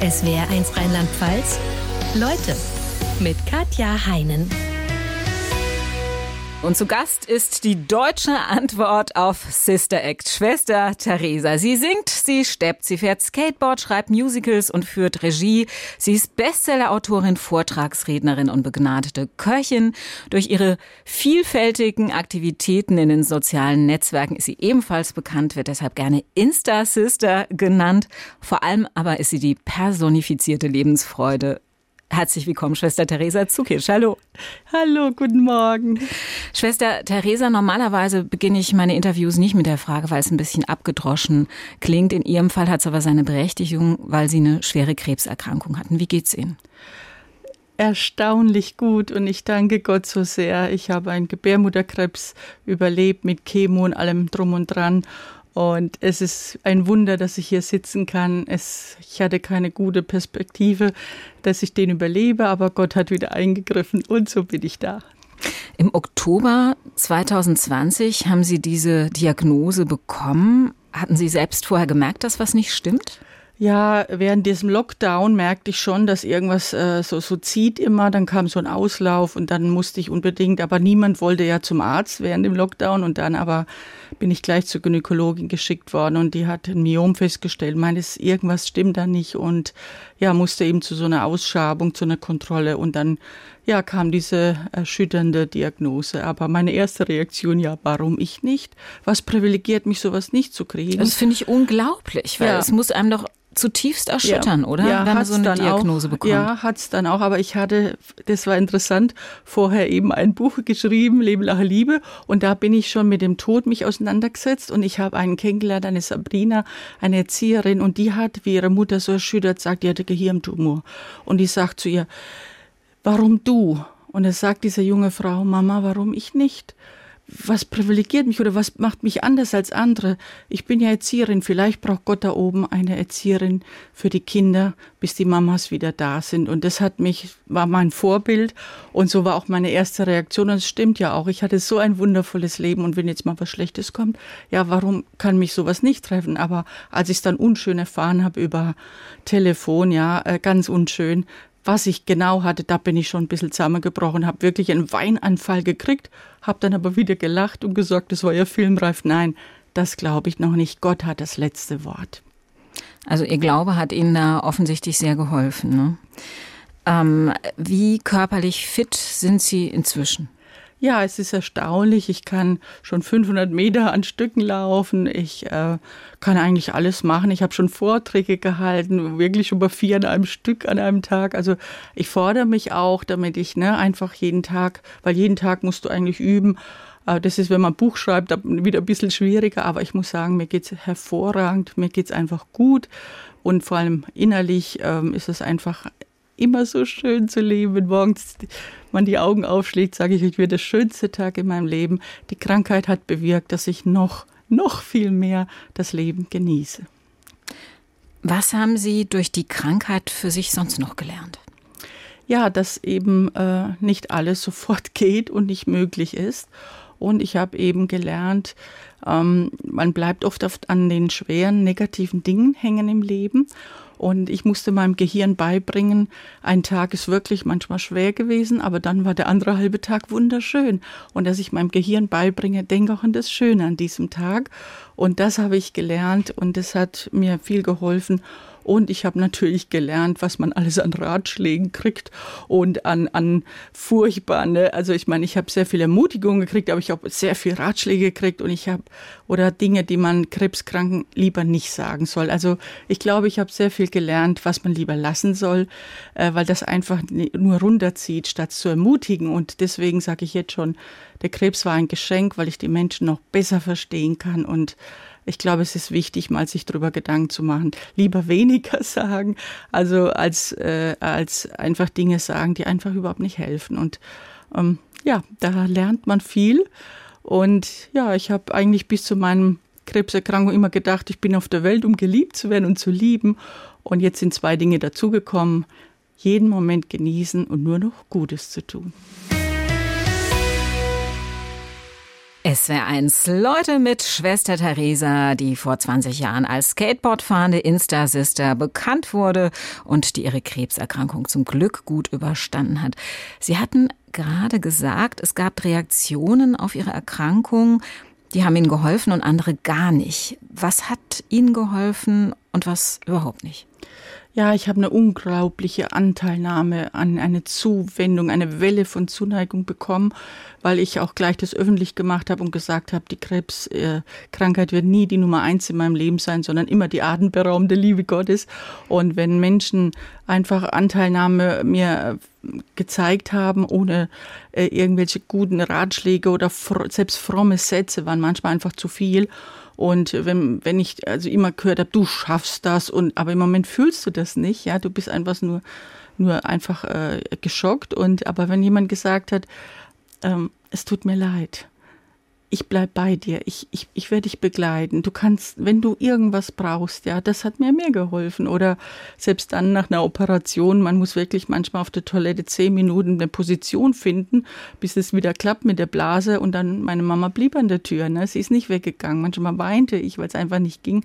SWR1 Rheinland-Pfalz. Leute mit Katja Heinen. Und zu Gast ist die deutsche Antwort auf Sister Act, Schwester Theresa. Sie singt, sie steppt, sie fährt Skateboard, schreibt Musicals und führt Regie. Sie ist Bestsellerautorin, Vortragsrednerin und begnadete Köchin. Durch ihre vielfältigen Aktivitäten in den sozialen Netzwerken ist sie ebenfalls bekannt, wird deshalb gerne Insta-Sister genannt. Vor allem aber ist sie die personifizierte Lebensfreude Herzlich willkommen, Schwester Theresa Zukisch. Hallo. Hallo, guten Morgen. Schwester Theresa, normalerweise beginne ich meine Interviews nicht mit der Frage, weil es ein bisschen abgedroschen klingt. In Ihrem Fall hat es aber seine Berechtigung, weil Sie eine schwere Krebserkrankung hatten. Wie geht's Ihnen? Erstaunlich gut und ich danke Gott so sehr. Ich habe einen Gebärmutterkrebs überlebt mit Chemo und allem drum und dran und es ist ein Wunder, dass ich hier sitzen kann. Es, ich hatte keine gute Perspektive, dass ich den überlebe, aber Gott hat wieder eingegriffen und so bin ich da. Im Oktober 2020 haben Sie diese Diagnose bekommen. Hatten Sie selbst vorher gemerkt, dass was nicht stimmt? Ja, während diesem Lockdown merkte ich schon, dass irgendwas äh, so, so zieht immer. Dann kam so ein Auslauf und dann musste ich unbedingt, aber niemand wollte ja zum Arzt während dem Lockdown. Und dann aber bin ich gleich zur Gynäkologin geschickt worden und die hat ein Myom festgestellt, meines irgendwas stimmt da nicht. Und ja, musste eben zu so einer Ausschabung, zu einer Kontrolle und dann ja, kam diese erschütternde Diagnose. Aber meine erste Reaktion, ja, warum ich nicht? Was privilegiert mich, sowas nicht zu kriegen? Das finde ich unglaublich, weil ja. es muss einem doch zutiefst erschüttern, ja, oder? Ja, Wenn man so eine Diagnose auch, bekommt. Ja, hat's dann auch. Aber ich hatte, das war interessant, vorher eben ein Buch geschrieben, Leben, Lache, Liebe. Und da bin ich schon mit dem Tod mich auseinandergesetzt. Und ich habe einen kennengelernt, eine Sabrina, eine Erzieherin. Und die hat, wie ihre Mutter so erschüttert sagt, die hatte Gehirntumor. Und die sagt zu ihr, warum du? Und es sagt diese junge Frau, Mama, warum ich nicht? Was privilegiert mich oder was macht mich anders als andere? Ich bin ja Erzieherin, vielleicht braucht Gott da oben eine Erzieherin für die Kinder, bis die Mamas wieder da sind. Und das hat mich, war mein Vorbild und so war auch meine erste Reaktion. Und es stimmt ja auch, ich hatte so ein wundervolles Leben und wenn jetzt mal was Schlechtes kommt, ja, warum kann mich sowas nicht treffen? Aber als ich es dann unschön erfahren habe über Telefon, ja, äh, ganz unschön, was ich genau hatte, da bin ich schon ein bisschen zusammengebrochen, habe wirklich einen Weinanfall gekriegt, habe dann aber wieder gelacht und gesagt, das war ja filmreif. Nein, das glaube ich noch nicht. Gott hat das letzte Wort. Also Ihr Glaube hat Ihnen da offensichtlich sehr geholfen. Ne? Ähm, wie körperlich fit sind Sie inzwischen? Ja, es ist erstaunlich. Ich kann schon 500 Meter an Stücken laufen. Ich äh, kann eigentlich alles machen. Ich habe schon Vorträge gehalten, wirklich über vier an einem Stück an einem Tag. Also ich fordere mich auch, damit ich ne, einfach jeden Tag, weil jeden Tag musst du eigentlich üben. Äh, das ist, wenn man ein Buch schreibt, wieder ein bisschen schwieriger. Aber ich muss sagen, mir geht's hervorragend. Mir geht's einfach gut. Und vor allem innerlich ähm, ist es einfach immer so schön zu leben. Wenn morgens man die Augen aufschlägt, sage ich, ich wird der schönste Tag in meinem Leben. Die Krankheit hat bewirkt, dass ich noch, noch viel mehr das Leben genieße. Was haben Sie durch die Krankheit für sich sonst noch gelernt? Ja, dass eben äh, nicht alles sofort geht und nicht möglich ist. Und ich habe eben gelernt, ähm, man bleibt oft, oft an den schweren negativen Dingen hängen im Leben. Und ich musste meinem Gehirn beibringen, ein Tag ist wirklich manchmal schwer gewesen, aber dann war der andere halbe Tag wunderschön. Und dass ich meinem Gehirn beibringe, denke auch an das Schöne an diesem Tag. Und das habe ich gelernt und das hat mir viel geholfen. Und ich habe natürlich gelernt, was man alles an Ratschlägen kriegt und an, an furchtbar, ne? Also ich meine, ich habe sehr viel Ermutigung gekriegt, aber ich habe sehr viel Ratschläge gekriegt und ich habe oder Dinge, die man Krebskranken lieber nicht sagen soll. Also ich glaube, ich habe sehr viel gelernt, was man lieber lassen soll, äh, weil das einfach nur runterzieht, statt zu ermutigen. Und deswegen sage ich jetzt schon, der Krebs war ein Geschenk, weil ich die Menschen noch besser verstehen kann und ich glaube, es ist wichtig, mal sich darüber Gedanken zu machen. Lieber weniger sagen, also als, äh, als einfach Dinge sagen, die einfach überhaupt nicht helfen. Und ähm, ja, da lernt man viel. Und ja, ich habe eigentlich bis zu meinem Krebserkrankung immer gedacht, ich bin auf der Welt, um geliebt zu werden und zu lieben. Und jetzt sind zwei Dinge dazugekommen. Jeden Moment genießen und nur noch Gutes zu tun. SWR1 Leute mit Schwester Theresa, die vor 20 Jahren als Skateboardfahrende Insta-Sister bekannt wurde und die ihre Krebserkrankung zum Glück gut überstanden hat. Sie hatten gerade gesagt, es gab Reaktionen auf ihre Erkrankung, die haben ihnen geholfen und andere gar nicht. Was hat ihnen geholfen und was überhaupt nicht? Ja, ich habe eine unglaubliche Anteilnahme an eine Zuwendung, eine Welle von Zuneigung bekommen, weil ich auch gleich das öffentlich gemacht habe und gesagt habe, die Krebskrankheit wird nie die Nummer eins in meinem Leben sein, sondern immer die atemberaubende Liebe Gottes. Und wenn Menschen einfach Anteilnahme mir gezeigt haben, ohne äh, irgendwelche guten Ratschläge oder selbst fromme Sätze waren manchmal einfach zu viel. Und wenn, wenn ich also immer gehört habe, du schaffst das und aber im Moment fühlst du das nicht, ja, du bist einfach nur, nur einfach äh, geschockt. Und aber wenn jemand gesagt hat, ähm, es tut mir leid, ich bleib bei dir, ich, ich, ich werde dich begleiten. Du kannst, wenn du irgendwas brauchst, ja, das hat mir mehr geholfen. Oder selbst dann nach einer Operation, man muss wirklich manchmal auf der Toilette zehn Minuten eine Position finden, bis es wieder klappt mit der Blase. Und dann, meine Mama blieb an der Tür, ne? sie ist nicht weggegangen. Manchmal weinte ich, weil es einfach nicht ging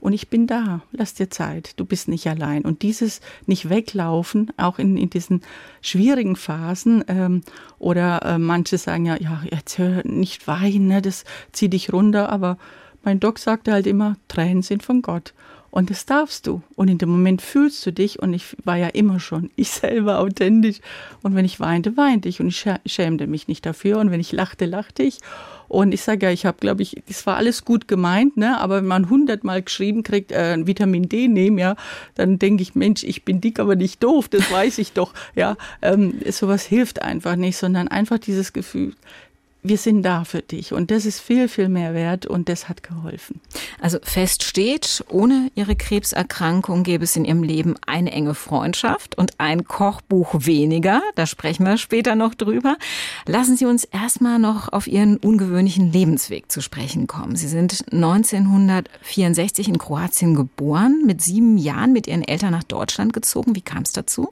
und ich bin da, lass dir Zeit, du bist nicht allein. Und dieses nicht weglaufen, auch in, in diesen schwierigen Phasen, ähm, oder äh, manche sagen ja, ja, jetzt hör nicht weinen, ne, das zieht dich runter, aber mein Doc sagte halt immer, Tränen sind von Gott. Und das darfst du. Und in dem Moment fühlst du dich. Und ich war ja immer schon ich selber authentisch. Und wenn ich weinte, weinte ich. Und ich schämte mich nicht dafür. Und wenn ich lachte, lachte ich. Und ich sage ja, ich habe, glaube ich, das war alles gut gemeint, ne? aber wenn man hundertmal geschrieben kriegt, äh, Vitamin D nehmen, ja, dann denke ich, Mensch, ich bin dick, aber nicht doof, das weiß ich doch. Ja, ähm, sowas hilft einfach nicht, sondern einfach dieses Gefühl, wir sind da für dich. Und das ist viel, viel mehr wert und das hat geholfen. Also fest steht, ohne ihre Krebserkrankung gäbe es in ihrem Leben eine enge Freundschaft und ein Kochbuch weniger. Da sprechen wir später noch drüber. Lassen Sie uns erstmal noch auf Ihren ungewöhnlichen Lebensweg zu sprechen kommen. Sie sind 1964 in Kroatien geboren, mit sieben Jahren mit Ihren Eltern nach Deutschland gezogen. Wie kam es dazu?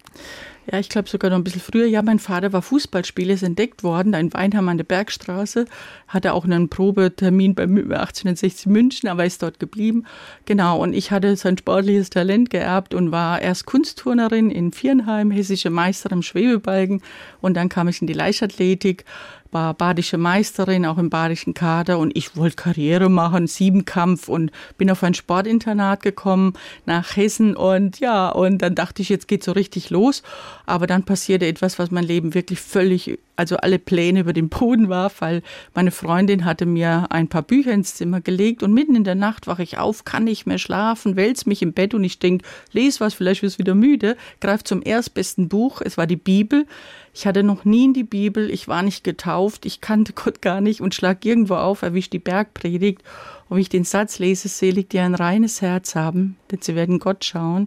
Ja, ich glaube sogar noch ein bisschen früher. Ja, mein Vater war Fußballspieler, ist entdeckt worden, da in Weinheim an der Bergstraße. Hatte auch einen Probetermin bei 1860 München, aber ist dort geblieben. Genau, und ich hatte sein sportliches Talent geerbt und war erst Kunstturnerin in Viernheim, hessische Meister im Schwebebalken. Und dann kam ich in die Leichtathletik war badische Meisterin, auch im badischen Kader. Und ich wollte Karriere machen, Siebenkampf und bin auf ein Sportinternat gekommen nach Hessen. Und ja, und dann dachte ich, jetzt geht so richtig los, aber dann passierte etwas, was mein Leben wirklich völlig, also alle Pläne über den Boden war, weil meine Freundin hatte mir ein paar Bücher ins Zimmer gelegt. Und mitten in der Nacht wache ich auf, kann nicht mehr schlafen, wälz mich im Bett. Und ich denke, les was, vielleicht wirst du wieder müde, greif zum erstbesten Buch, es war die Bibel, ich hatte noch nie in die Bibel, ich war nicht getauft, ich kannte Gott gar nicht und schlag irgendwo auf, erwischt die Bergpredigt. Und wie ich den Satz lese, selig, die ein reines Herz haben, denn sie werden Gott schauen,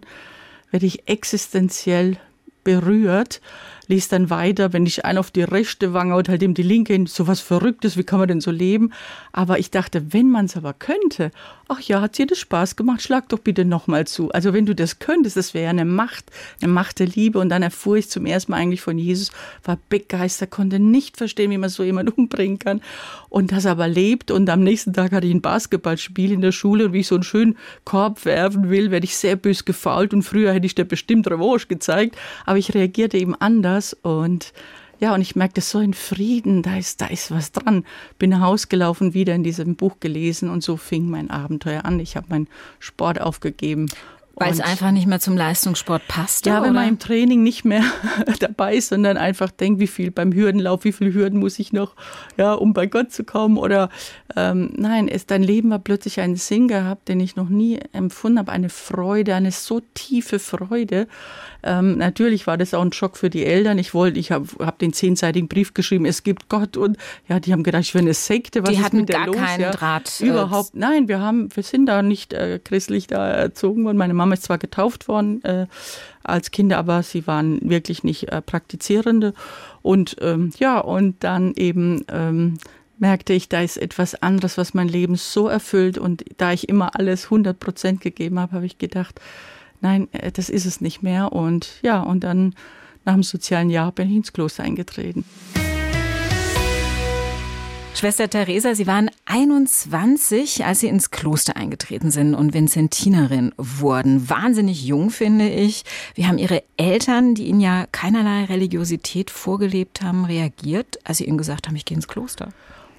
werde ich existenziell berührt liest dann weiter, wenn ich einen auf die rechte Wange und halt eben die linke hin, so was Verrücktes, wie kann man denn so leben? Aber ich dachte, wenn man es aber könnte, ach ja, hat dir das Spaß gemacht, schlag doch bitte nochmal zu. Also wenn du das könntest, das wäre eine Macht, eine Macht der Liebe. Und dann erfuhr ich zum ersten Mal eigentlich von Jesus, war begeistert, konnte nicht verstehen, wie man so jemand umbringen kann. Und das aber lebt. Und am nächsten Tag hatte ich ein Basketballspiel in der Schule und wie ich so einen schönen Korb werfen will, werde ich sehr bös gefault. Und früher hätte ich dir bestimmt Revanche gezeigt. Aber ich reagierte eben anders das und ja, und ich merkte so ein Frieden, da ist, da ist was dran. Bin nach Hause gelaufen, wieder in diesem Buch gelesen und so fing mein Abenteuer an. Ich habe meinen Sport aufgegeben weil es einfach nicht mehr zum Leistungssport passt. Ja, wenn oder? man im Training nicht mehr dabei ist, sondern einfach denkt, wie viel beim Hürdenlauf, wie viele Hürden muss ich noch, ja, um bei Gott zu kommen. Oder ähm, nein, es, dein Leben war plötzlich ein Sinn gehabt, den ich noch nie empfunden habe, eine Freude, eine so tiefe Freude. Ähm, natürlich war das auch ein Schock für die Eltern. Ich wollte, ich habe hab den zehnseitigen Brief geschrieben, es gibt Gott und ja, die haben gedacht, ich wäre eine Sekte. Was die hatten gar los? keinen ja, Draht. Äh, Überhaupt, nein, wir haben, wir sind da nicht äh, christlich da erzogen worden. Meine Mama ist zwar getauft worden äh, als Kinder, aber sie waren wirklich nicht äh, praktizierende. Und ähm, ja, und dann eben ähm, merkte ich, da ist etwas anderes, was mein Leben so erfüllt. Und da ich immer alles 100 Prozent gegeben habe, habe ich gedacht, nein, äh, das ist es nicht mehr. Und ja, und dann nach dem sozialen Jahr bin ich ins Kloster eingetreten. Schwester Theresa, Sie waren 21, als Sie ins Kloster eingetreten sind und Vincentinerin wurden. Wahnsinnig jung, finde ich. Wie haben Ihre Eltern, die Ihnen ja keinerlei Religiosität vorgelebt haben, reagiert, als Sie Ihnen gesagt haben, ich gehe ins Kloster?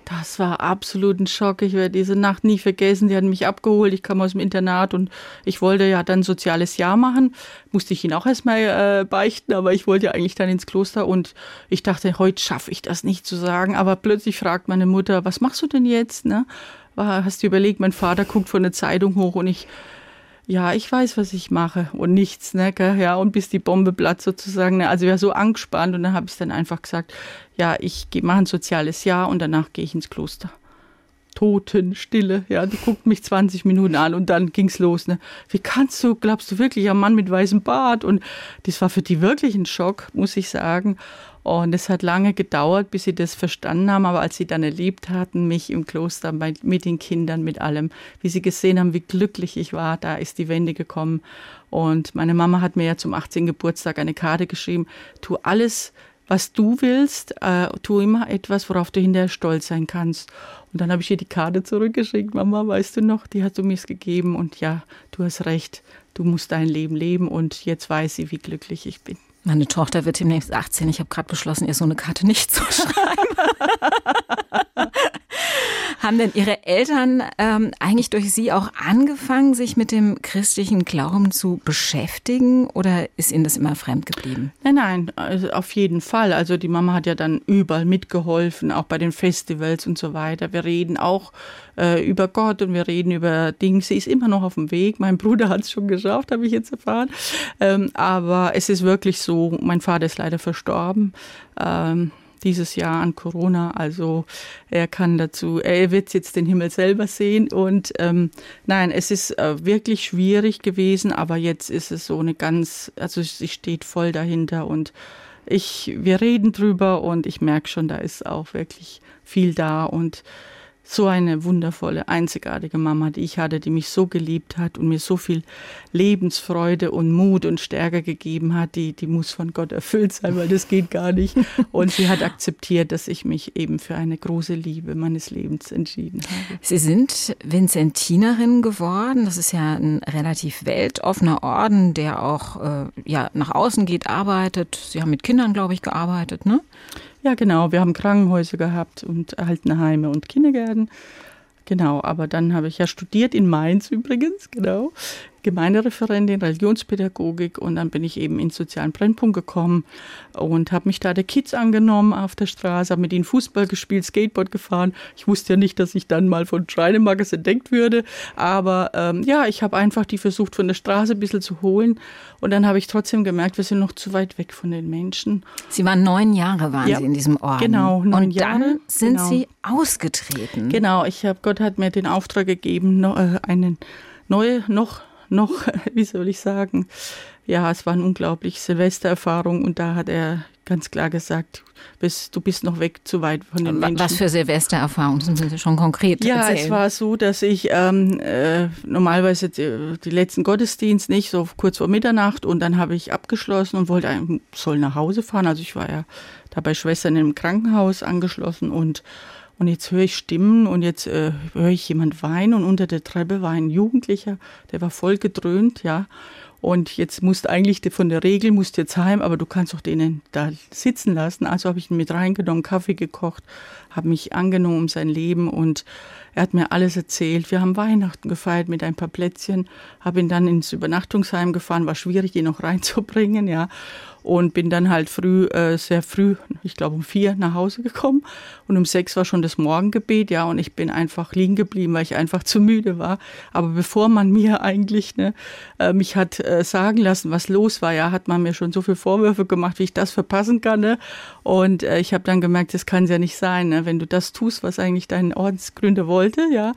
Das war absolut ein Schock. Ich werde diese Nacht nie vergessen. Die hatten mich abgeholt. Ich kam aus dem Internat und ich wollte ja dann soziales Jahr machen. Musste ich ihn auch erstmal äh, beichten, aber ich wollte ja eigentlich dann ins Kloster und ich dachte, heute schaffe ich das nicht zu sagen. Aber plötzlich fragt meine Mutter, was machst du denn jetzt? Ne? Hast du überlegt, mein Vater guckt von der Zeitung hoch und ich ja, ich weiß, was ich mache und nichts, ne, gell? ja, und bis die Bombe platzt sozusagen. Ne? Also war so angespannt und dann habe ich dann einfach gesagt, ja, ich mache ein soziales Jahr und danach gehe ich ins Kloster. Totenstille, ja, die guckt mich 20 Minuten an und dann ging's los, ne. Wie kannst du, glaubst du wirklich, ein Mann mit weißem Bart? Und das war für die wirklich ein Schock, muss ich sagen. Und es hat lange gedauert, bis sie das verstanden haben. Aber als sie dann erlebt hatten, mich im Kloster mit den Kindern, mit allem, wie sie gesehen haben, wie glücklich ich war, da ist die Wende gekommen. Und meine Mama hat mir ja zum 18. Geburtstag eine Karte geschrieben, tu alles, was du willst, äh, tu immer etwas, worauf du hinterher stolz sein kannst. Und dann habe ich ihr die Karte zurückgeschickt. Mama, weißt du noch, die hast du mir gegeben. Und ja, du hast recht, du musst dein Leben leben. Und jetzt weiß sie, wie glücklich ich bin. Meine Tochter wird demnächst 18. Ich habe gerade beschlossen, ihr so eine Karte nicht zu schreiben. Haben denn Ihre Eltern ähm, eigentlich durch Sie auch angefangen, sich mit dem christlichen Glauben zu beschäftigen oder ist Ihnen das immer fremd geblieben? Nein, nein, also auf jeden Fall. Also die Mama hat ja dann überall mitgeholfen, auch bei den Festivals und so weiter. Wir reden auch äh, über Gott und wir reden über Dinge. Sie ist immer noch auf dem Weg. Mein Bruder hat es schon geschafft, habe ich jetzt erfahren. Ähm, aber es ist wirklich so, mein Vater ist leider verstorben. Ähm, dieses Jahr an Corona. Also er kann dazu, er wird jetzt den Himmel selber sehen. Und ähm, nein, es ist äh, wirklich schwierig gewesen, aber jetzt ist es so eine ganz, also sie steht voll dahinter und ich, wir reden drüber und ich merke schon, da ist auch wirklich viel da und so eine wundervolle, einzigartige Mama, die ich hatte, die mich so geliebt hat und mir so viel Lebensfreude und Mut und Stärke gegeben hat, die, die muss von Gott erfüllt sein, weil das geht gar nicht. Und sie hat akzeptiert, dass ich mich eben für eine große Liebe meines Lebens entschieden habe. Sie sind Vincentinerin geworden. Das ist ja ein relativ weltoffener Orden, der auch äh, ja, nach außen geht, arbeitet. Sie haben mit Kindern, glaube ich, gearbeitet, ne? Ja, genau. Wir haben Krankenhäuser gehabt und Erhaltenheime und Kindergärten. Genau, aber dann habe ich ja studiert in Mainz übrigens, genau. Gemeindereferentin, Religionspädagogik und dann bin ich eben ins sozialen Brennpunkt gekommen und habe mich da der Kids angenommen auf der Straße, habe mit ihnen Fußball gespielt, Skateboard gefahren. Ich wusste ja nicht, dass ich dann mal von Schreinemakers entdeckt würde, aber ähm, ja, ich habe einfach die versucht von der Straße ein bisschen zu holen und dann habe ich trotzdem gemerkt, wir sind noch zu weit weg von den Menschen. Sie waren neun Jahre waren ja, Sie in diesem Ort. Genau, neun und Jahre. dann sind genau. Sie ausgetreten. Genau, ich habe Gott hat mir den Auftrag gegeben, äh, einen neue noch noch, wie soll ich sagen, ja, es war eine unglaubliche Silvestererfahrung und da hat er ganz klar gesagt, bist, du bist noch weg zu weit von den Menschen. Was für Silvestererfahrungen sind Sie schon konkret? Ja, erzählen? es war so, dass ich ähm, äh, normalerweise die, die, letzten Gottesdienst nicht, so kurz vor Mitternacht und dann habe ich abgeschlossen und wollte, soll nach Hause fahren. Also ich war ja da bei Schwestern im Krankenhaus angeschlossen und und jetzt höre ich Stimmen und jetzt äh, höre ich jemand weinen und unter der Treppe war ein Jugendlicher, der war voll gedröhnt, ja. Und jetzt musst eigentlich von der Regel musst jetzt heim, aber du kannst auch denen da sitzen lassen. Also habe ich ihn mit reingenommen, Kaffee gekocht, habe mich angenommen um sein Leben und er hat mir alles erzählt. Wir haben Weihnachten gefeiert mit ein paar Plätzchen, habe ihn dann ins Übernachtungsheim gefahren, war schwierig, ihn noch reinzubringen, ja und bin dann halt früh, äh, sehr früh, ich glaube um vier nach Hause gekommen und um sechs war schon das Morgengebet, ja, und ich bin einfach liegen geblieben, weil ich einfach zu müde war. Aber bevor man mir eigentlich ne, äh, mich hat äh, sagen lassen, was los war, ja, hat man mir schon so viele Vorwürfe gemacht, wie ich das verpassen kann. Ne? Und äh, ich habe dann gemerkt, das kann ja nicht sein, ne? wenn du das tust, was eigentlich dein Ordensgründer wollte, ja.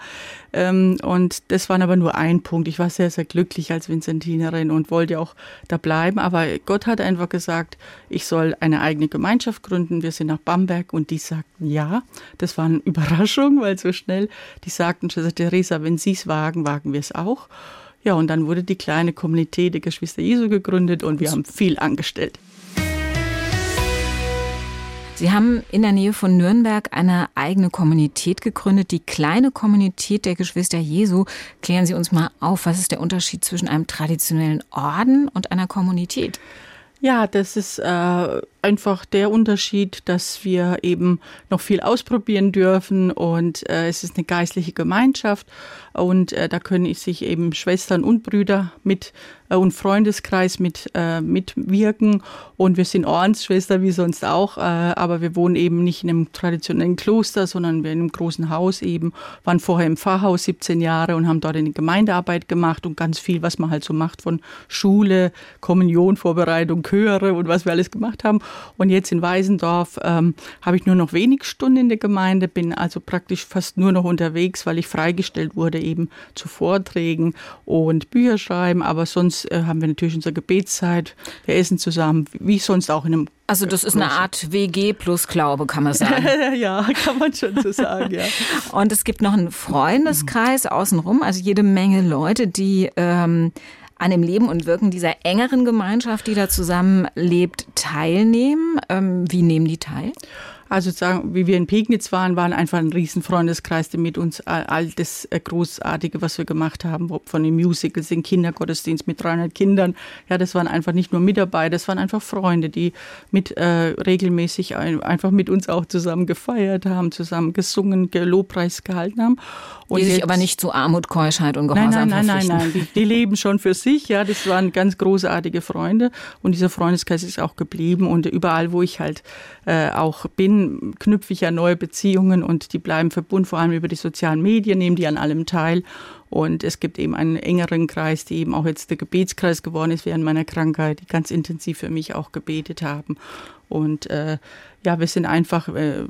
Ähm, und das war aber nur ein Punkt. Ich war sehr, sehr glücklich als Vincentinerin und wollte auch da bleiben. Aber Gott hat einfach gesagt, ich soll eine eigene Gemeinschaft gründen. Wir sind nach Bamberg und die sagten ja. Das war eine Überraschung, weil so schnell, die sagten, Schwester Theresa, wenn Sie es wagen, wagen wir es auch. Ja, und dann wurde die kleine Kommunität der Geschwister Jesu gegründet und wir haben viel angestellt. Sie haben in der Nähe von Nürnberg eine eigene Kommunität gegründet, die kleine Kommunität der Geschwister Jesu. Klären Sie uns mal auf, was ist der Unterschied zwischen einem traditionellen Orden und einer Kommunität? Ja, das ist äh, einfach der Unterschied, dass wir eben noch viel ausprobieren dürfen und äh, es ist eine geistliche Gemeinschaft und äh, da können sich eben Schwestern und Brüder mit äh, und Freundeskreis mit äh, mitwirken. Und wir sind Ordensschwester wie sonst auch, äh, aber wir wohnen eben nicht in einem traditionellen Kloster, sondern wir in einem großen Haus eben, waren vorher im Pfarrhaus 17 Jahre und haben dort eine Gemeindearbeit gemacht und ganz viel, was man halt so macht von Schule, Kommunion, Vorbereitung, Chöre und was wir alles gemacht haben. Und jetzt in Weisendorf ähm, habe ich nur noch wenig Stunden in der Gemeinde, bin also praktisch fast nur noch unterwegs, weil ich freigestellt wurde eben zu Vorträgen und Bücher schreiben. Aber sonst äh, haben wir natürlich unsere Gebetszeit. Wir essen zusammen, wie sonst auch in einem also das ist eine Art WG plus Glaube, kann man sagen. ja, kann man schon so sagen, ja. Und es gibt noch einen Freundeskreis außenrum, also jede Menge Leute, die ähm, an dem Leben und Wirken dieser engeren Gemeinschaft, die da zusammenlebt, teilnehmen? Ähm, wie nehmen die teil? Also sagen, wie wir in Pegnitz waren, waren einfach ein Riesenfreundeskreis, der mit uns all das äh, Großartige, was wir gemacht haben, von den Musicals, den Kindergottesdienst mit 300 Kindern. Ja, das waren einfach nicht nur Mitarbeiter, das waren einfach Freunde, die mit äh, regelmäßig ein, einfach mit uns auch zusammen gefeiert haben, zusammen gesungen, Lobpreis gehalten haben. Und die sich aber nicht zu Armut, Keuschheit und Gehorsam Nein, nein, nein, nein, nein. Die, die, leben schon für sich. Ja, das waren ganz großartige Freunde und dieser Freundeskreis ist auch geblieben und überall, wo ich halt äh, auch bin, knüpfe ich ja neue Beziehungen und die bleiben verbunden, vor allem über die sozialen Medien, nehmen die an allem teil. Und es gibt eben einen engeren Kreis, die eben auch jetzt der Gebetskreis geworden ist während meiner Krankheit, die ganz intensiv für mich auch gebetet haben. Und äh, ja, wir sind einfach, äh,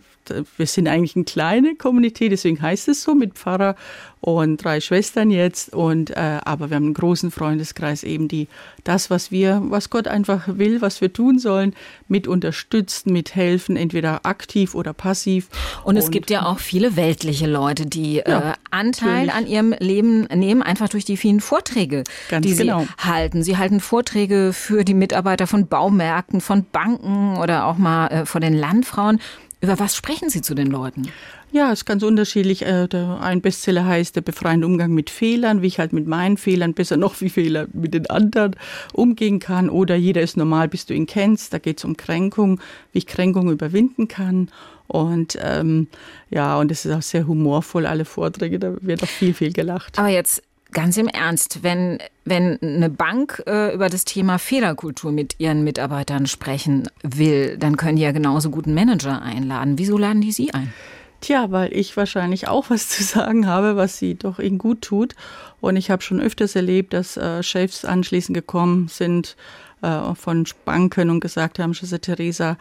wir sind eigentlich eine kleine Kommunität, deswegen heißt es so mit Pfarrer und drei Schwestern jetzt. Und äh, aber wir haben einen großen Freundeskreis eben, die das, was wir, was Gott einfach will, was wir tun sollen, mit unterstützen, mithelfen, entweder aktiv oder passiv. Und es und, gibt ja auch viele weltliche Leute, die ja, äh, Anteil natürlich. an ihrem Leben nehmen, einfach durch die vielen Vorträge, Ganz die genau. sie halten. Sie halten Vorträge für die Mitarbeiter von Baumärkten, von Banken oder auch mal äh, von den Landfrauen. Über was sprechen Sie zu den Leuten? Ja, es ist ganz unterschiedlich. Äh, ein Bestseller heißt Der befreiende Umgang mit Fehlern, wie ich halt mit meinen Fehlern besser noch wie Fehler mit den anderen umgehen kann. Oder Jeder ist normal, bis du ihn kennst. Da geht es um Kränkung, wie ich Kränkung überwinden kann. Und ähm, ja, und es ist auch sehr humorvoll, alle Vorträge, da wird auch viel, viel gelacht. Aber jetzt Ganz im Ernst, wenn, wenn eine Bank äh, über das Thema Fehlerkultur mit ihren Mitarbeitern sprechen will, dann können die ja genauso guten Manager einladen. Wieso laden die Sie ein? Tja, weil ich wahrscheinlich auch was zu sagen habe, was sie doch ihnen gut tut. Und ich habe schon öfters erlebt, dass äh, Chefs anschließend gekommen sind äh, von Banken und gesagt haben, Schwester Theresa,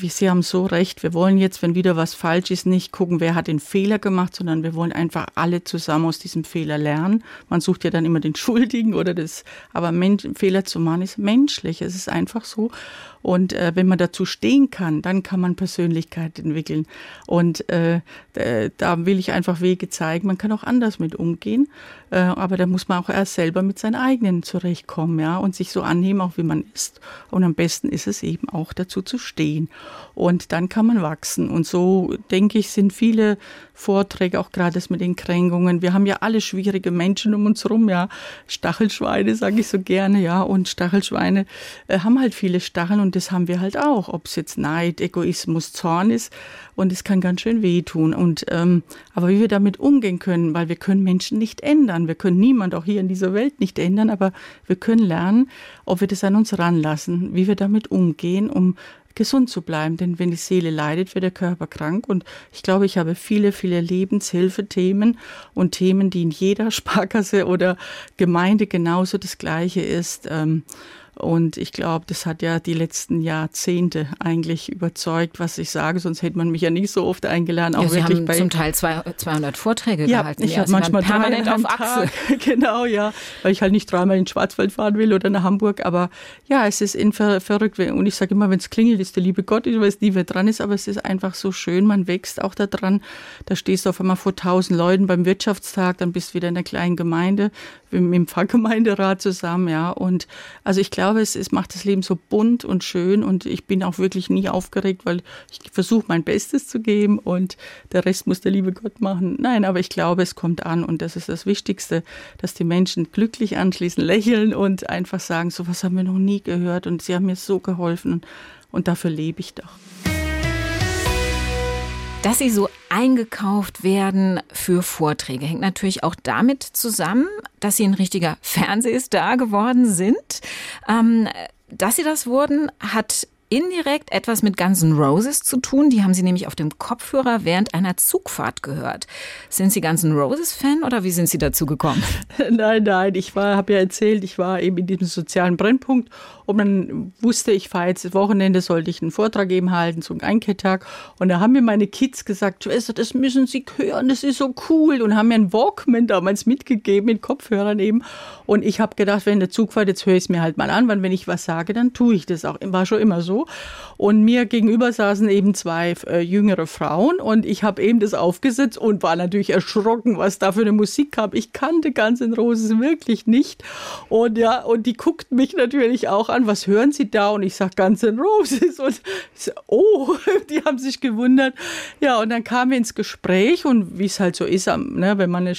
wie Sie haben so recht, wir wollen jetzt, wenn wieder was falsch ist, nicht gucken, wer hat den Fehler gemacht, sondern wir wollen einfach alle zusammen aus diesem Fehler lernen. Man sucht ja dann immer den Schuldigen oder das, aber Mensch, Fehler zu machen ist menschlich. Es ist einfach so. Und äh, wenn man dazu stehen kann, dann kann man Persönlichkeit entwickeln. Und äh, da will ich einfach Wege zeigen. Man kann auch anders mit umgehen, äh, aber da muss man auch erst selber mit seinen eigenen zurechtkommen, ja, und sich so annehmen, auch wie man ist. Und am besten ist es eben auch dazu zu stehen. Und dann kann man wachsen. Und so denke ich, sind viele Vorträge, auch gerade das mit den Kränkungen. Wir haben ja alle schwierige Menschen um uns herum, ja. Stachelschweine, sage ich so gerne, ja. Und Stachelschweine äh, haben halt viele Stacheln und das haben wir halt auch. Ob es jetzt Neid, Egoismus, Zorn ist. Und es kann ganz schön wehtun. Und ähm, aber wie wir damit umgehen können, weil wir können Menschen nicht ändern. Wir können niemand auch hier in dieser Welt nicht ändern, aber wir können lernen, ob wir das an uns ranlassen, wie wir damit umgehen, um gesund zu bleiben. Denn wenn die Seele leidet, wird der Körper krank. Und ich glaube, ich habe viele, viele Lebenshilfethemen und Themen, die in jeder Sparkasse oder Gemeinde genauso das Gleiche ist. Ähm, und ich glaube, das hat ja die letzten Jahrzehnte eigentlich überzeugt, was ich sage. Sonst hätte man mich ja nicht so oft eingeladen. Auch ja, Sie wirklich haben bei zum Teil 200 Vorträge ja, gehalten. Ich ja, habe manchmal permanent auf Achse. Genau, ja, weil ich halt nicht dreimal in den Schwarzwald fahren will oder nach Hamburg. Aber ja, es ist in ver verrückt. Und ich sage immer, wenn es klingelt, ist der liebe Gott. Ich weiß nie, wer dran ist, aber es ist einfach so schön. Man wächst auch da dran. Da stehst du auf einmal vor tausend Leuten beim Wirtschaftstag, dann bist du wieder in einer kleinen Gemeinde mit dem Pfarrgemeinderat zusammen, ja. Und also ich glaube glaube, es, es macht das Leben so bunt und schön und ich bin auch wirklich nie aufgeregt, weil ich versuche mein Bestes zu geben und der Rest muss der liebe Gott machen. Nein, aber ich glaube, es kommt an und das ist das Wichtigste, dass die Menschen glücklich anschließend lächeln und einfach sagen, so was haben wir noch nie gehört und sie haben mir so geholfen und dafür lebe ich doch. Dass sie so eingekauft werden für Vorträge, hängt natürlich auch damit zusammen, dass sie ein richtiger Fernsehstar geworden sind. Ähm, dass sie das wurden, hat indirekt etwas mit Guns N' Roses zu tun. Die haben sie nämlich auf dem Kopfhörer während einer Zugfahrt gehört. Sind Sie Guns N' Roses Fan oder wie sind Sie dazu gekommen? nein, nein, ich habe ja erzählt, ich war eben in diesem sozialen Brennpunkt und man wusste, ich fahre jetzt Wochenende, sollte ich einen Vortrag eben halten zum Einketttag. Und da haben mir meine Kids gesagt, Schwester, das müssen Sie hören, das ist so cool. Und haben mir einen Walkman damals mitgegeben mit Kopfhörern eben. Und ich habe gedacht, wenn der Zug fährt, jetzt höre ich es mir halt mal an, weil wenn ich was sage, dann tue ich das auch. War schon immer so. Und mir gegenüber saßen eben zwei äh, jüngere Frauen und ich habe eben das aufgesetzt und war natürlich erschrocken, was da für eine Musik kam. Ich kannte Guns N' Roses wirklich nicht. Und ja, und die guckten mich natürlich auch an an, was hören Sie da? Und ich sage Guns N' Roses. Und so, oh, die haben sich gewundert. Ja, und dann kamen wir ins Gespräch und wie es halt so ist, ne, wenn man eine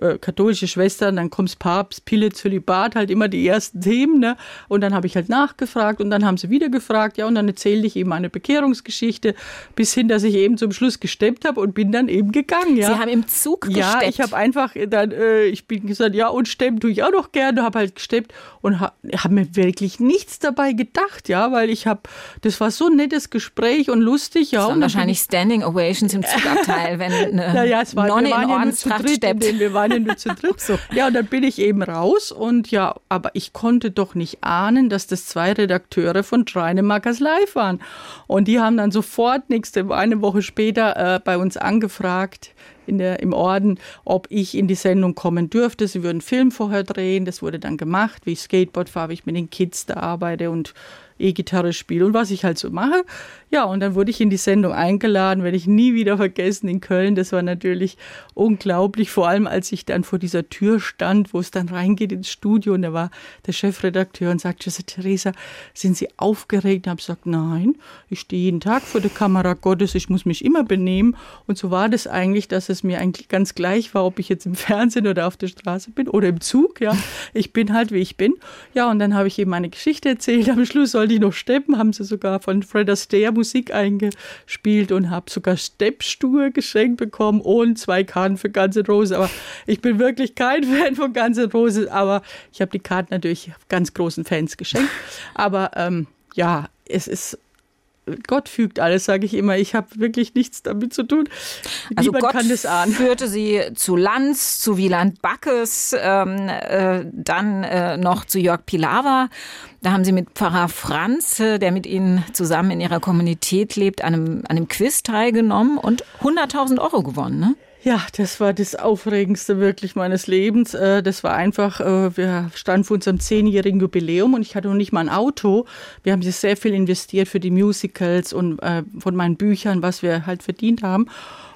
äh, katholische Schwestern, dann kommt's Papst, Pille, Zölibat, halt immer die ersten Themen. Ne? Und dann habe ich halt nachgefragt und dann haben sie wieder gefragt, ja, und dann erzählte ich eben eine Bekehrungsgeschichte, bis hin, dass ich eben zum Schluss gesteppt habe und bin dann eben gegangen. Ja. Sie haben im Zug gesteppt? Ja, ich habe einfach dann, äh, ich bin gesagt, ja, und stemmen tue ich auch noch gerne, habe halt gesteppt und habe hab mir wirklich nichts dabei gedacht, ja, weil ich habe, das war so ein nettes Gespräch und lustig, ja. Das und wahrscheinlich Standing Ovations im Zugabteil, wenn eine naja, es war, Nonne in ja Ordenstracht dritt, steppt. wir waren ja nur zu dritt. So. Ja, und dann bin ich eben raus und ja, aber ich konnte doch nicht ahnen, dass das zwei Redakteure von Schreinemakers Live waren. Und die haben dann sofort nächste, eine Woche später äh, bei uns angefragt, in der, im Orden, ob ich in die Sendung kommen dürfte. Sie würden Film vorher drehen, das wurde dann gemacht, wie ich Skateboard fahre, wie ich mit den Kids da arbeite und E-Gitarre spiele und was ich halt so mache. Ja, und dann wurde ich in die Sendung eingeladen, werde ich nie wieder vergessen in Köln. Das war natürlich unglaublich, vor allem als ich dann vor dieser Tür stand, wo es dann reingeht ins Studio und da war der Chefredakteur und sagte, Theresa, sind Sie aufgeregt? Und habe gesagt, nein, ich stehe jeden Tag vor der Kamera Gottes, ich muss mich immer benehmen. Und so war das eigentlich, dass es mir eigentlich ganz gleich war, ob ich jetzt im Fernsehen oder auf der Straße bin oder im Zug. Ja, ich bin halt, wie ich bin. Ja, und dann habe ich eben meine Geschichte erzählt. Am Schluss sollte ich noch steppen, haben sie sogar von Fred Astaire Musik eingespielt und habe sogar Steppstuhe geschenkt bekommen und zwei Karten für Guns N' Roses. Aber ich bin wirklich kein Fan von Guns N' Roses, aber ich habe die Karten natürlich ganz großen Fans geschenkt. Aber ähm, ja, es ist Gott fügt alles, sage ich immer. Ich habe wirklich nichts damit zu tun. Also Niemand Gott kann das ahnen. führte sie zu Lanz, zu Wieland Backes, ähm, äh, dann äh, noch zu Jörg Pilawa. Da haben sie mit Pfarrer Franz, äh, der mit ihnen zusammen in ihrer Kommunität lebt, an einem, an einem Quiz teilgenommen und 100.000 Euro gewonnen. Ne? Ja, das war das Aufregendste wirklich meines Lebens. Äh, Das war einfach, äh, wir standen vor unserem zehnjährigen Jubiläum und ich hatte noch nicht mal ein Auto. Wir haben sehr viel investiert für die Musicals und äh, von meinen Büchern, was wir halt verdient haben.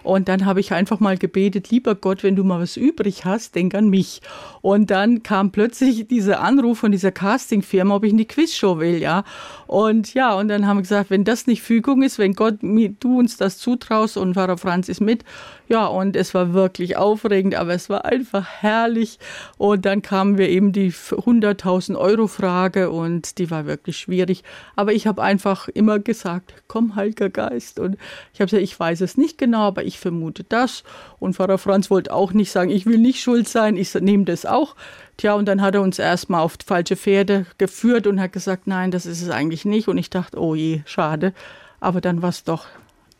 Und dann habe ich einfach mal gebetet, lieber Gott, wenn du mal was übrig hast, denk an mich. Und dann kam plötzlich dieser Anruf von dieser Castingfirma, ob ich in die Quizshow will, ja. Und ja, und dann haben wir gesagt, wenn das nicht Fügung ist, wenn Gott, du uns das zutraust und Pfarrer Franz ist mit, ja, und es war wirklich aufregend, aber es war einfach herrlich. Und dann kamen wir eben die 100.000 Euro Frage und die war wirklich schwierig. Aber ich habe einfach immer gesagt, komm, Heiliger Geist. Und ich habe gesagt, ich weiß es nicht genau, aber ich vermute das. Und Pfarrer Franz wollte auch nicht sagen, ich will nicht schuld sein, ich nehme das auch. Tja, und dann hat er uns erstmal auf falsche Pferde geführt und hat gesagt, nein, das ist es eigentlich nicht. Und ich dachte, oh je, schade. Aber dann war es doch.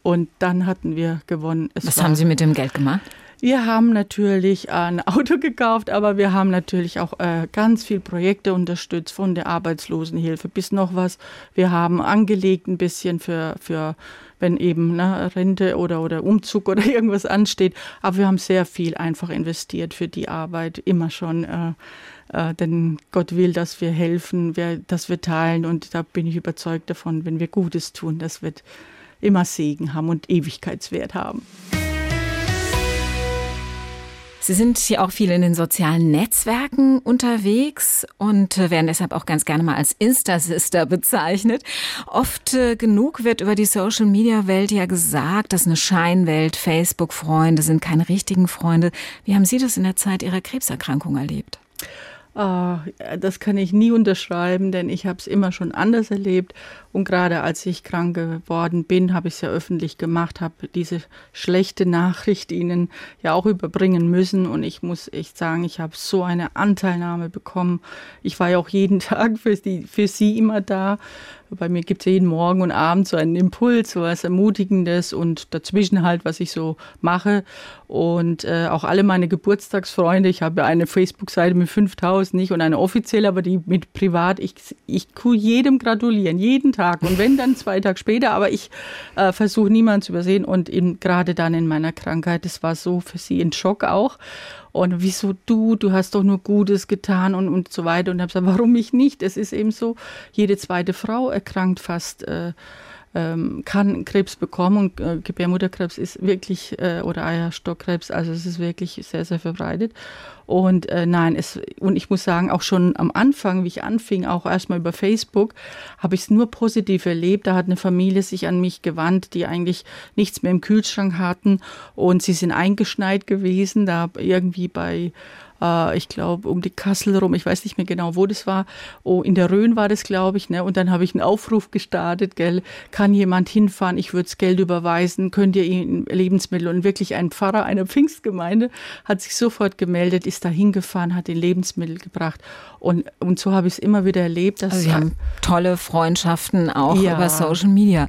Und dann hatten wir gewonnen. Es Was haben Sie mit dem Geld gemacht? wir haben natürlich ein Auto gekauft, aber wir haben natürlich auch äh, ganz viel Projekte unterstützt, von der Arbeitslosenhilfe bis noch was. Wir haben angelegt ein bisschen für, für wenn eben ne, Rente oder, oder Umzug oder irgendwas ansteht. Aber wir haben sehr viel einfach investiert für die Arbeit, immer schon. Äh, äh, denn Gott will, dass wir helfen, wir, dass wir teilen. Und da bin ich überzeugt davon, wenn wir Gutes tun, das wird immer Segen haben und Ewigkeitswert haben. Sie sind hier auch viel in den sozialen Netzwerken unterwegs und äh, werden deshalb auch ganz gerne mal als Insta-Sister bezeichnet. Oft äh, genug wird über die Social-Media-Welt ja gesagt, dass eine Scheinwelt, Facebook-Freunde sind keine richtigen Freunde. Wie haben Sie das in der Zeit Ihrer Krebserkrankung erlebt? Oh, das kann ich nie unterschreiben, denn ich habe es immer schon anders erlebt. Und gerade als ich krank geworden bin, habe ich es ja öffentlich gemacht, habe diese schlechte Nachricht Ihnen ja auch überbringen müssen. Und ich muss echt sagen, ich habe so eine Anteilnahme bekommen. Ich war ja auch jeden Tag für, die, für Sie immer da. Bei mir gibt es jeden Morgen und Abend so einen Impuls, so was Ermutigendes und dazwischen halt, was ich so mache. Und äh, auch alle meine Geburtstagsfreunde, ich habe eine Facebook-Seite mit 5000 nicht und eine offizielle, aber die mit privat. Ich, ich tue jedem gratulieren, jeden Tag. Und wenn dann zwei Tage später, aber ich äh, versuche niemanden zu übersehen. Und gerade dann in meiner Krankheit, das war so für sie ein Schock auch und wieso du, du hast doch nur Gutes getan und, und so weiter. Und habe gesagt, warum ich nicht? Es ist eben so, jede zweite Frau erkrankt fast. Äh, kann Krebs bekommen und äh, Gebärmutterkrebs ist wirklich äh, oder Eierstockkrebs, also es ist wirklich sehr, sehr verbreitet. Und äh, nein, es, und ich muss sagen, auch schon am Anfang, wie ich anfing, auch erstmal über Facebook, habe ich es nur positiv erlebt. Da hat eine Familie sich an mich gewandt, die eigentlich nichts mehr im Kühlschrank hatten und sie sind eingeschneit gewesen, da irgendwie bei äh, ich glaube, um die Kassel rum, ich weiß nicht mehr genau, wo das war. Oh, in der Rhön war das, glaube ich. Ne? Und dann habe ich einen Aufruf gestartet, gell, kann jemand hinfahren, ich würde das Geld überweisen, könnt ihr ihnen Lebensmittel? Und wirklich ein Pfarrer einer Pfingstgemeinde hat sich sofort gemeldet, ist da hingefahren, hat den Lebensmittel gebracht. Und, und so habe ich es immer wieder erlebt. Dass also Sie haben tolle Freundschaften auch ja. über Social Media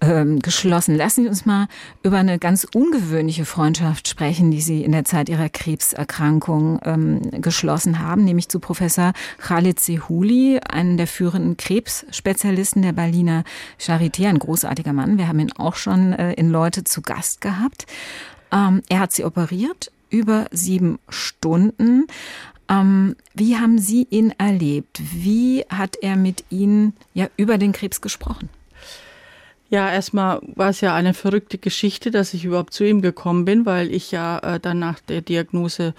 äh, geschlossen. Lassen Sie uns mal über eine ganz ungewöhnliche Freundschaft sprechen, die Sie in der Zeit Ihrer Krebserkrankung ähm, geschlossen haben, nämlich zu Professor Khalid Sehuli, einem der führenden Krebsspezialisten der Berliner Charité, ein großartiger Mann. Wir haben ihn auch schon äh, in Leute zu Gast gehabt. Ähm, er hat sie operiert über sieben Stunden. Ähm, wie haben Sie ihn erlebt? Wie hat er mit Ihnen ja über den Krebs gesprochen? Ja, erstmal war es ja eine verrückte Geschichte, dass ich überhaupt zu ihm gekommen bin, weil ich ja äh, dann nach der Diagnose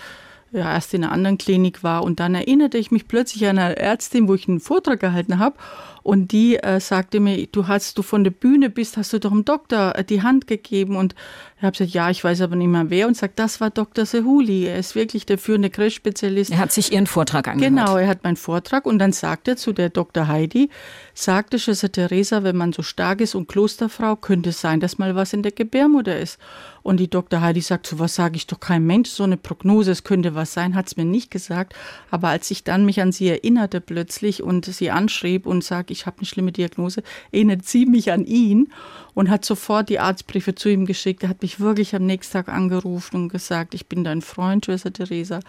ja erst in einer anderen Klinik war. Und dann erinnerte ich mich plötzlich an eine Ärztin, wo ich einen Vortrag gehalten habe und die äh, sagte mir, du hast du von der Bühne bist, hast du doch dem Doktor äh, die Hand gegeben und ich habe gesagt, ja, ich weiß aber nicht mehr wer und sagt, das war Dr. Sehuli. Er ist wirklich der führende Krebsspezialist. Er hat sich Ihren Vortrag angehört. Genau, er hat meinen Vortrag und dann sagt er zu der Dr. Heidi, sagte Schwester Theresa, wenn man so stark ist und Klosterfrau, könnte es sein, dass mal was in der Gebärmutter ist. Und die Dr. Heidi sagt, so was sage ich doch kein Mensch, so eine Prognose, es könnte was sein, hat es mir nicht gesagt. Aber als ich dann mich an sie erinnerte plötzlich und sie anschrieb und sagte, ich habe eine schlimme Diagnose, erinnert sie mich an ihn und hat sofort die Arztbriefe zu ihm geschickt. Er hat mich wirklich am nächsten Tag angerufen und gesagt, ich bin dein Freund, Schwester Theresa.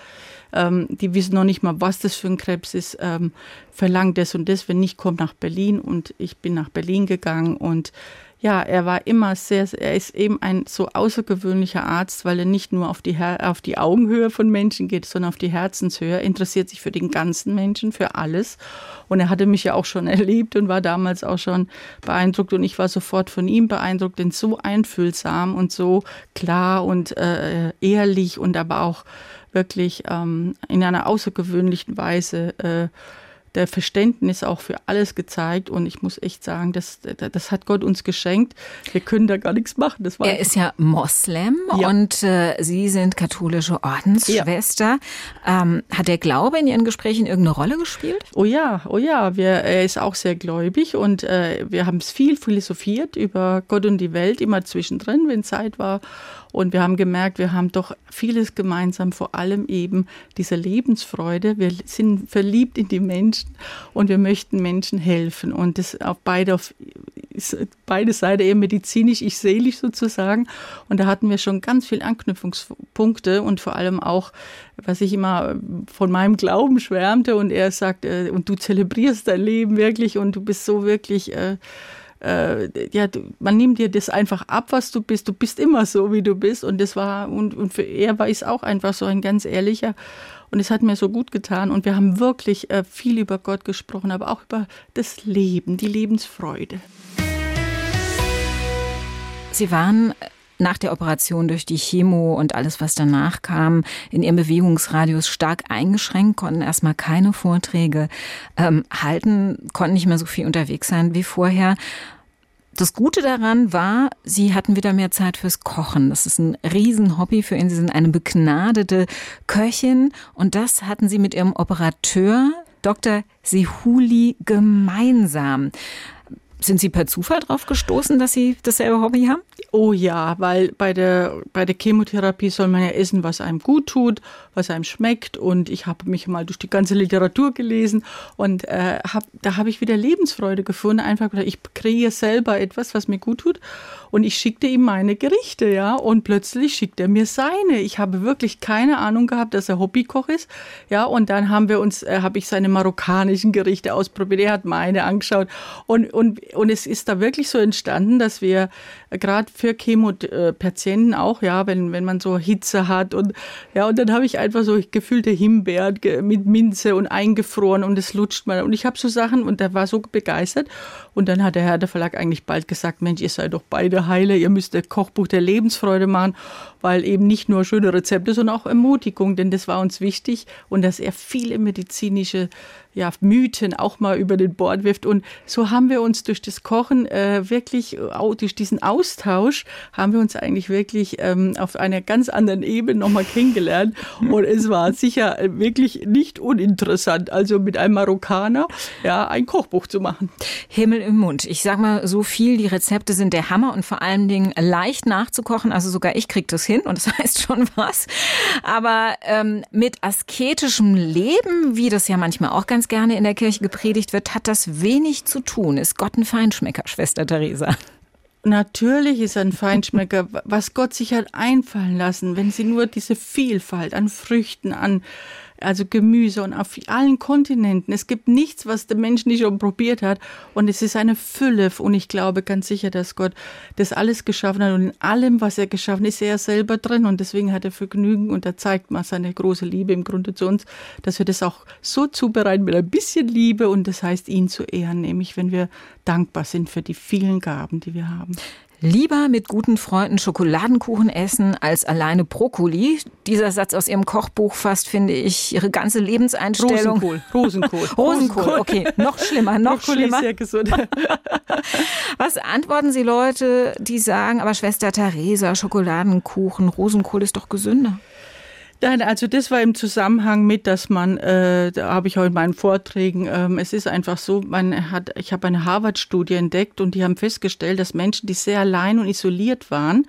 Ähm, die wissen noch nicht mal, was das für ein Krebs ist. Ähm, verlangt das und das, wenn nicht, kommt nach Berlin. Und ich bin nach Berlin gegangen und ja, er war immer sehr, er ist eben ein so außergewöhnlicher Arzt, weil er nicht nur auf die, auf die Augenhöhe von Menschen geht, sondern auf die Herzenshöhe, er interessiert sich für den ganzen Menschen, für alles. Und er hatte mich ja auch schon erlebt und war damals auch schon beeindruckt und ich war sofort von ihm beeindruckt, denn so einfühlsam und so klar und äh, ehrlich und aber auch wirklich ähm, in einer außergewöhnlichen Weise äh, der Verständnis auch für alles gezeigt und ich muss echt sagen, das, das hat Gott uns geschenkt. Wir können da gar nichts machen. Das war er ist ja Moslem ja. und äh, Sie sind katholische Ordensschwester. Ja. Ähm, hat der Glaube in Ihren Gesprächen irgendeine Rolle gespielt? Oh ja, oh ja. Wir, er ist auch sehr gläubig und äh, wir haben es viel philosophiert über Gott und die Welt, immer zwischendrin, wenn Zeit war. Und wir haben gemerkt, wir haben doch vieles gemeinsam, vor allem eben diese Lebensfreude. Wir sind verliebt in die Menschen und wir möchten Menschen helfen. Und das auf beide, auf beide Seiten, eher medizinisch, ich seelisch sozusagen. Und da hatten wir schon ganz viele Anknüpfungspunkte und vor allem auch, was ich immer von meinem Glauben schwärmte. Und er sagt, äh, und du zelebrierst dein Leben wirklich und du bist so wirklich, äh, ja, man nimmt dir das einfach ab, was du bist. Du bist immer so, wie du bist. Und das war, und, und für er war es auch einfach so ein ganz ehrlicher. Und es hat mir so gut getan. Und wir haben wirklich äh, viel über Gott gesprochen, aber auch über das Leben, die Lebensfreude. Sie waren nach der Operation durch die Chemo und alles, was danach kam, in ihrem Bewegungsradius stark eingeschränkt, konnten erstmal keine Vorträge ähm, halten, konnten nicht mehr so viel unterwegs sein wie vorher. Das Gute daran war, sie hatten wieder mehr Zeit fürs Kochen. Das ist ein Riesenhobby für ihn. Sie sind eine begnadete Köchin und das hatten sie mit ihrem Operateur Dr. Sehuli gemeinsam. Sind Sie per Zufall drauf gestoßen, dass Sie dasselbe Hobby haben? Oh ja, weil bei der, bei der Chemotherapie soll man ja essen, was einem gut tut, was einem schmeckt. Und ich habe mich mal durch die ganze Literatur gelesen und äh, hab, da habe ich wieder Lebensfreude gefunden. Einfach ich kreiere selber etwas, was mir gut tut. Und ich schickte ihm meine Gerichte, ja. Und plötzlich schickt er mir seine. Ich habe wirklich keine Ahnung gehabt, dass er Hobbykoch ist. Ja, und dann haben wir uns, äh, habe ich seine marokkanischen Gerichte ausprobiert. Er hat meine angeschaut. Und, und, und es ist da wirklich so entstanden, dass wir gerade für Chemopatienten auch, ja, wenn, wenn man so Hitze hat und ja, und dann habe ich einfach so gefüllte Himbeeren mit Minze und eingefroren und es lutscht mal. Und ich habe so Sachen und der war so begeistert. Und dann hat der Herr der Verlag eigentlich bald gesagt, Mensch, ihr seid doch beide heile, ihr müsst ein Kochbuch der Lebensfreude machen, weil eben nicht nur schöne Rezepte, sondern auch Ermutigung, denn das war uns wichtig und dass er viele medizinische ja, Mythen auch mal über den Bord wirft. Und so haben wir uns durch das Kochen äh, wirklich, durch diesen Austausch, haben wir uns eigentlich wirklich ähm, auf einer ganz anderen Ebene nochmal kennengelernt. Und es war sicher wirklich nicht uninteressant, also mit einem Marokkaner ja, ein Kochbuch zu machen. Himmel im Mund. Ich sag mal so viel, die Rezepte sind der Hammer und vor allen Dingen leicht nachzukochen. Also sogar ich krieg das hin und das heißt schon was. Aber ähm, mit asketischem Leben, wie das ja manchmal auch ganz ganz gerne in der Kirche gepredigt wird, hat das wenig zu tun. Ist Gott ein Feinschmecker, Schwester Theresa? Natürlich ist ein Feinschmecker, was Gott sich hat einfallen lassen, wenn sie nur diese Vielfalt an Früchten, an also Gemüse und auf allen Kontinenten. Es gibt nichts, was der Mensch nicht schon probiert hat. Und es ist eine Fülle. Und ich glaube ganz sicher, dass Gott das alles geschaffen hat. Und in allem, was er geschaffen hat, ist er selber drin. Und deswegen hat er Vergnügen und er zeigt mal seine große Liebe im Grunde zu uns, dass wir das auch so zubereiten mit ein bisschen Liebe. Und das heißt, ihn zu ehren, nämlich wenn wir dankbar sind für die vielen Gaben, die wir haben. Lieber mit guten Freunden Schokoladenkuchen essen als alleine Brokkoli. Dieser Satz aus Ihrem Kochbuch fasst, finde ich, Ihre ganze Lebenseinstellung. Rosenkohl. Rosenkohl. Rosenkohl. Okay, noch schlimmer, noch Brokkoli schlimmer. Ist sehr gesund. Was antworten Sie Leute, die sagen, aber Schwester Theresa, Schokoladenkuchen, Rosenkohl ist doch gesünder? Nein, also das war im Zusammenhang mit, dass man, äh, da habe ich auch in meinen Vorträgen, ähm, es ist einfach so, man hat, ich habe eine Harvard-Studie entdeckt und die haben festgestellt, dass Menschen, die sehr allein und isoliert waren,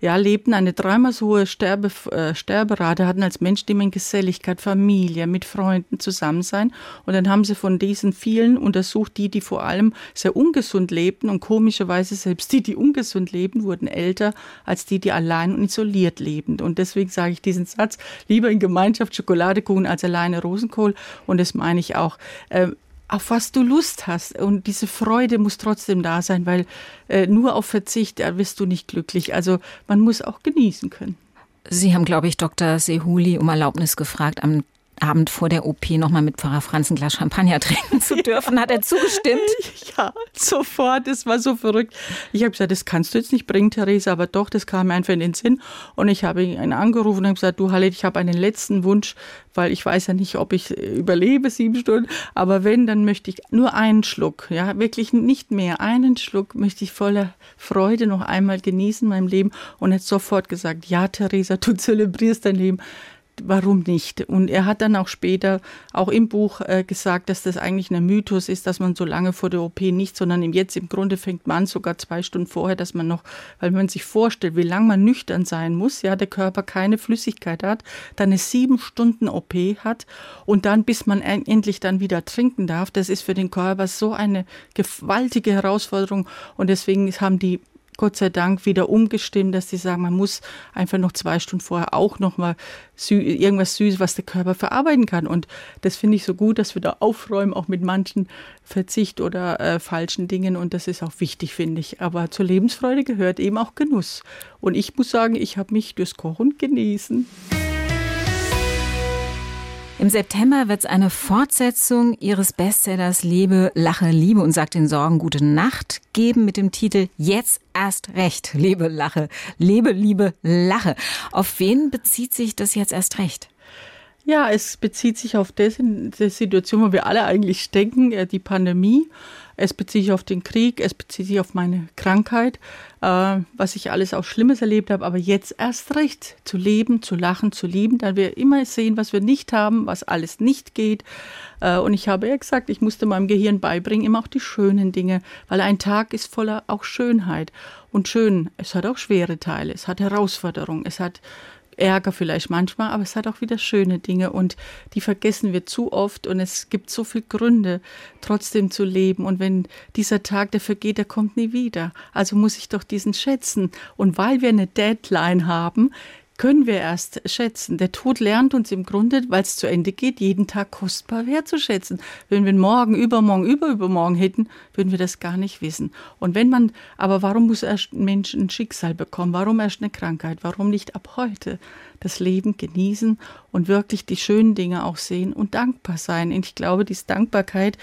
ja, lebten eine dreimal so hohe Sterbe, äh, Sterberate, hatten als Menschen die in Geselligkeit, Familie, mit Freunden zusammen sein. Und dann haben sie von diesen vielen untersucht, die, die vor allem sehr ungesund lebten. Und komischerweise selbst die, die ungesund leben, wurden älter als die, die allein und isoliert lebten. Und deswegen sage ich diesen Satz, lieber in Gemeinschaft Schokoladekuchen als alleine Rosenkohl. Und das meine ich auch. Äh, auf was du Lust hast. Und diese Freude muss trotzdem da sein, weil äh, nur auf Verzicht da wirst du nicht glücklich. Also man muss auch genießen können. Sie haben, glaube ich, Dr. Sehuli um Erlaubnis gefragt, am Abend vor der OP nochmal mit Pfarrer Franz ein Glas Champagner trinken zu dürfen. Hat er zugestimmt? Ja, sofort. Das war so verrückt. Ich habe gesagt, das kannst du jetzt nicht bringen, Theresa, aber doch, das kam mir einfach in den Sinn. Und ich habe ihn angerufen und habe gesagt, du Halle, ich habe einen letzten Wunsch, weil ich weiß ja nicht, ob ich überlebe sieben Stunden. Aber wenn, dann möchte ich nur einen Schluck, ja, wirklich nicht mehr. Einen Schluck möchte ich voller Freude noch einmal genießen in meinem Leben. Und er hat sofort gesagt, ja, Theresa, du zelebrierst dein Leben warum nicht? Und er hat dann auch später, auch im Buch, äh, gesagt, dass das eigentlich ein Mythos ist, dass man so lange vor der OP nicht, sondern jetzt im Grunde fängt man sogar zwei Stunden vorher, dass man noch, weil man sich vorstellt, wie lange man nüchtern sein muss, ja, der Körper keine Flüssigkeit hat, dann eine sieben Stunden OP hat und dann, bis man endlich dann wieder trinken darf, das ist für den Körper so eine gewaltige Herausforderung und deswegen haben die Gott sei Dank wieder umgestimmt, dass sie sagen, man muss einfach noch zwei Stunden vorher auch noch mal sü irgendwas Süßes, was der Körper verarbeiten kann. Und das finde ich so gut, dass wir da aufräumen, auch mit manchen Verzicht oder äh, falschen Dingen. Und das ist auch wichtig, finde ich. Aber zur Lebensfreude gehört eben auch Genuss. Und ich muss sagen, ich habe mich durchs Kochen genießen. Im September wird es eine Fortsetzung Ihres Bestsellers Lebe, Lache, Liebe und sagt den Sorgen gute Nacht geben mit dem Titel Jetzt erst recht. Lebe, Lache, Lebe, Liebe, Lache. Auf wen bezieht sich das jetzt erst recht? Ja, es bezieht sich auf die Situation, wo wir alle eigentlich stecken, äh, die Pandemie. Es bezieht sich auf den Krieg, es bezieht sich auf meine Krankheit, äh, was ich alles auch Schlimmes erlebt habe. Aber jetzt erst recht zu leben, zu lachen, zu lieben, da wir immer sehen, was wir nicht haben, was alles nicht geht. Äh, und ich habe ja gesagt, ich musste meinem Gehirn beibringen, immer auch die schönen Dinge, weil ein Tag ist voller auch Schönheit. Und schön, es hat auch schwere Teile, es hat Herausforderungen, es hat Ärger vielleicht manchmal, aber es hat auch wieder schöne Dinge und die vergessen wir zu oft und es gibt so viele Gründe, trotzdem zu leben. Und wenn dieser Tag, der vergeht, der kommt nie wieder. Also muss ich doch diesen schätzen. Und weil wir eine Deadline haben, können wir erst schätzen. Der Tod lernt uns im Grunde, weil es zu Ende geht, jeden Tag kostbar wertzuschätzen. Wenn wir morgen, übermorgen, überübermorgen hätten, würden wir das gar nicht wissen. Und wenn man, aber warum muss erst ein Mensch ein Schicksal bekommen? Warum erst eine Krankheit? Warum nicht ab heute? das Leben genießen und wirklich die schönen Dinge auch sehen und dankbar sein. Und ich glaube, diese Dankbarkeit,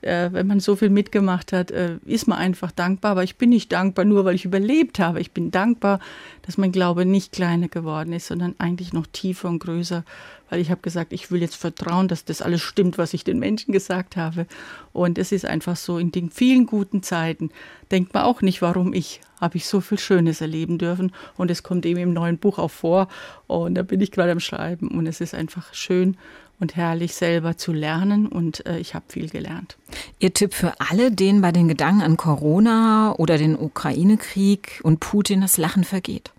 äh, wenn man so viel mitgemacht hat, äh, ist man einfach dankbar. Aber ich bin nicht dankbar nur, weil ich überlebt habe. Ich bin dankbar, dass mein Glaube nicht kleiner geworden ist, sondern eigentlich noch tiefer und größer, weil ich habe gesagt, ich will jetzt vertrauen, dass das alles stimmt, was ich den Menschen gesagt habe. Und es ist einfach so, in den vielen guten Zeiten denkt man auch nicht, warum ich, habe ich so viel Schönes erleben dürfen. Und es kommt eben im neuen Buch auch vor. Und da bin ich gerade am Schreiben. Und es ist einfach schön und herrlich selber zu lernen und äh, ich habe viel gelernt. Ihr Tipp für alle, denen bei den Gedanken an Corona oder den Ukraine-Krieg und Putin das Lachen vergeht?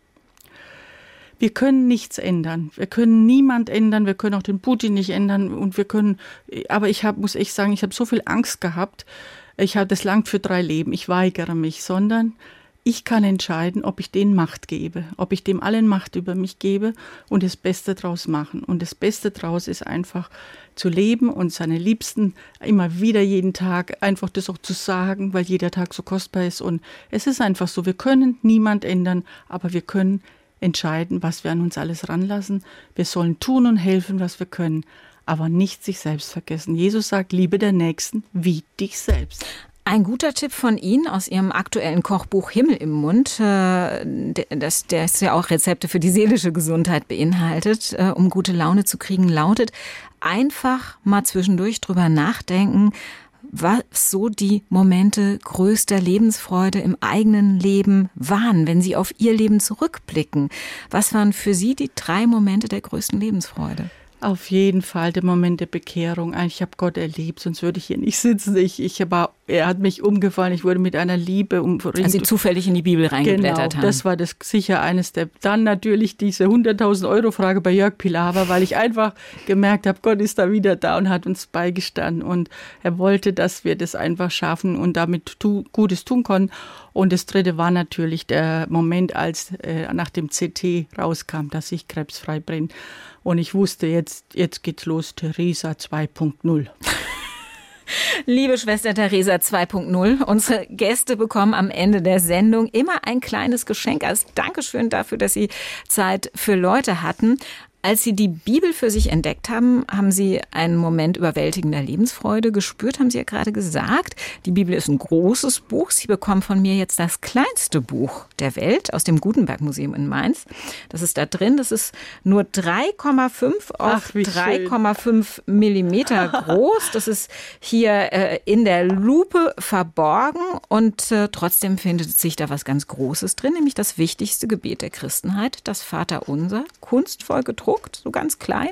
Wir können nichts ändern. Wir können niemand ändern. Wir können auch den Putin nicht ändern. Und wir können, aber ich hab, muss echt sagen, ich habe so viel Angst gehabt. Ich habe das langt für drei Leben. Ich weigere mich, sondern ich kann entscheiden, ob ich denen Macht gebe, ob ich dem allen Macht über mich gebe und das Beste draus machen. Und das Beste draus ist einfach zu leben und seine Liebsten immer wieder jeden Tag einfach das auch zu sagen, weil jeder Tag so kostbar ist. Und es ist einfach so, wir können niemand ändern, aber wir können entscheiden, was wir an uns alles ranlassen. Wir sollen tun und helfen, was wir können, aber nicht sich selbst vergessen. Jesus sagt, liebe der Nächsten wie dich selbst. Ein guter Tipp von Ihnen aus Ihrem aktuellen Kochbuch Himmel im Mund, äh, das, das ja auch Rezepte für die seelische Gesundheit beinhaltet, äh, um gute Laune zu kriegen, lautet, einfach mal zwischendurch drüber nachdenken, was so die Momente größter Lebensfreude im eigenen Leben waren, wenn Sie auf Ihr Leben zurückblicken. Was waren für Sie die drei Momente der größten Lebensfreude? Auf jeden Fall der Moment der Bekehrung. Ich habe Gott erlebt, sonst würde ich hier nicht sitzen. Ich, ich war, er hat mich umgefallen. Ich wurde mit einer Liebe umringt. Als Sie zufällig in die Bibel reingeblättert genau, haben. Das war das sicher eines der. Dann natürlich diese 100.000 Euro Frage bei Jörg Pilawa, weil ich einfach gemerkt habe, Gott ist da wieder da und hat uns beigestanden und er wollte, dass wir das einfach schaffen und damit tu, Gutes tun konnten. Und das dritte war natürlich der Moment, als äh, nach dem CT rauskam, dass ich krebsfrei bin. Und ich wusste, jetzt, jetzt geht's los, Theresa 2.0. Liebe Schwester Theresa 2.0, unsere Gäste bekommen am Ende der Sendung immer ein kleines Geschenk als Dankeschön dafür, dass Sie Zeit für Leute hatten. Als Sie die Bibel für sich entdeckt haben, haben Sie einen Moment überwältigender Lebensfreude gespürt, haben Sie ja gerade gesagt. Die Bibel ist ein großes Buch. Sie bekommen von mir jetzt das kleinste Buch der Welt aus dem Gutenberg Museum in Mainz. Das ist da drin. Das ist nur 3,5 auf 3,5 Millimeter groß. Das ist hier äh, in der Lupe verborgen und äh, trotzdem findet sich da was ganz Großes drin, nämlich das wichtigste Gebet der Christenheit, das Vaterunser, kunstvoll gedruckt gedruckt, so ganz klein,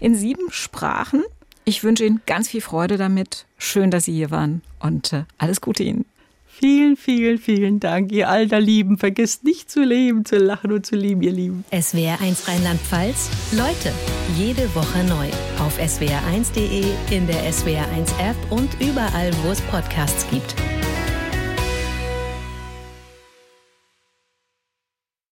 in sieben Sprachen. Ich wünsche Ihnen ganz viel Freude damit. Schön, dass Sie hier waren und äh, alles Gute Ihnen. Vielen, vielen, vielen Dank, ihr alter Lieben. Vergesst nicht zu leben, zu lachen und zu lieben, ihr Lieben. SWR1 Rheinland-Pfalz. Leute, jede Woche neu. Auf swr1.de, in der SWR1-App und überall, wo es Podcasts gibt.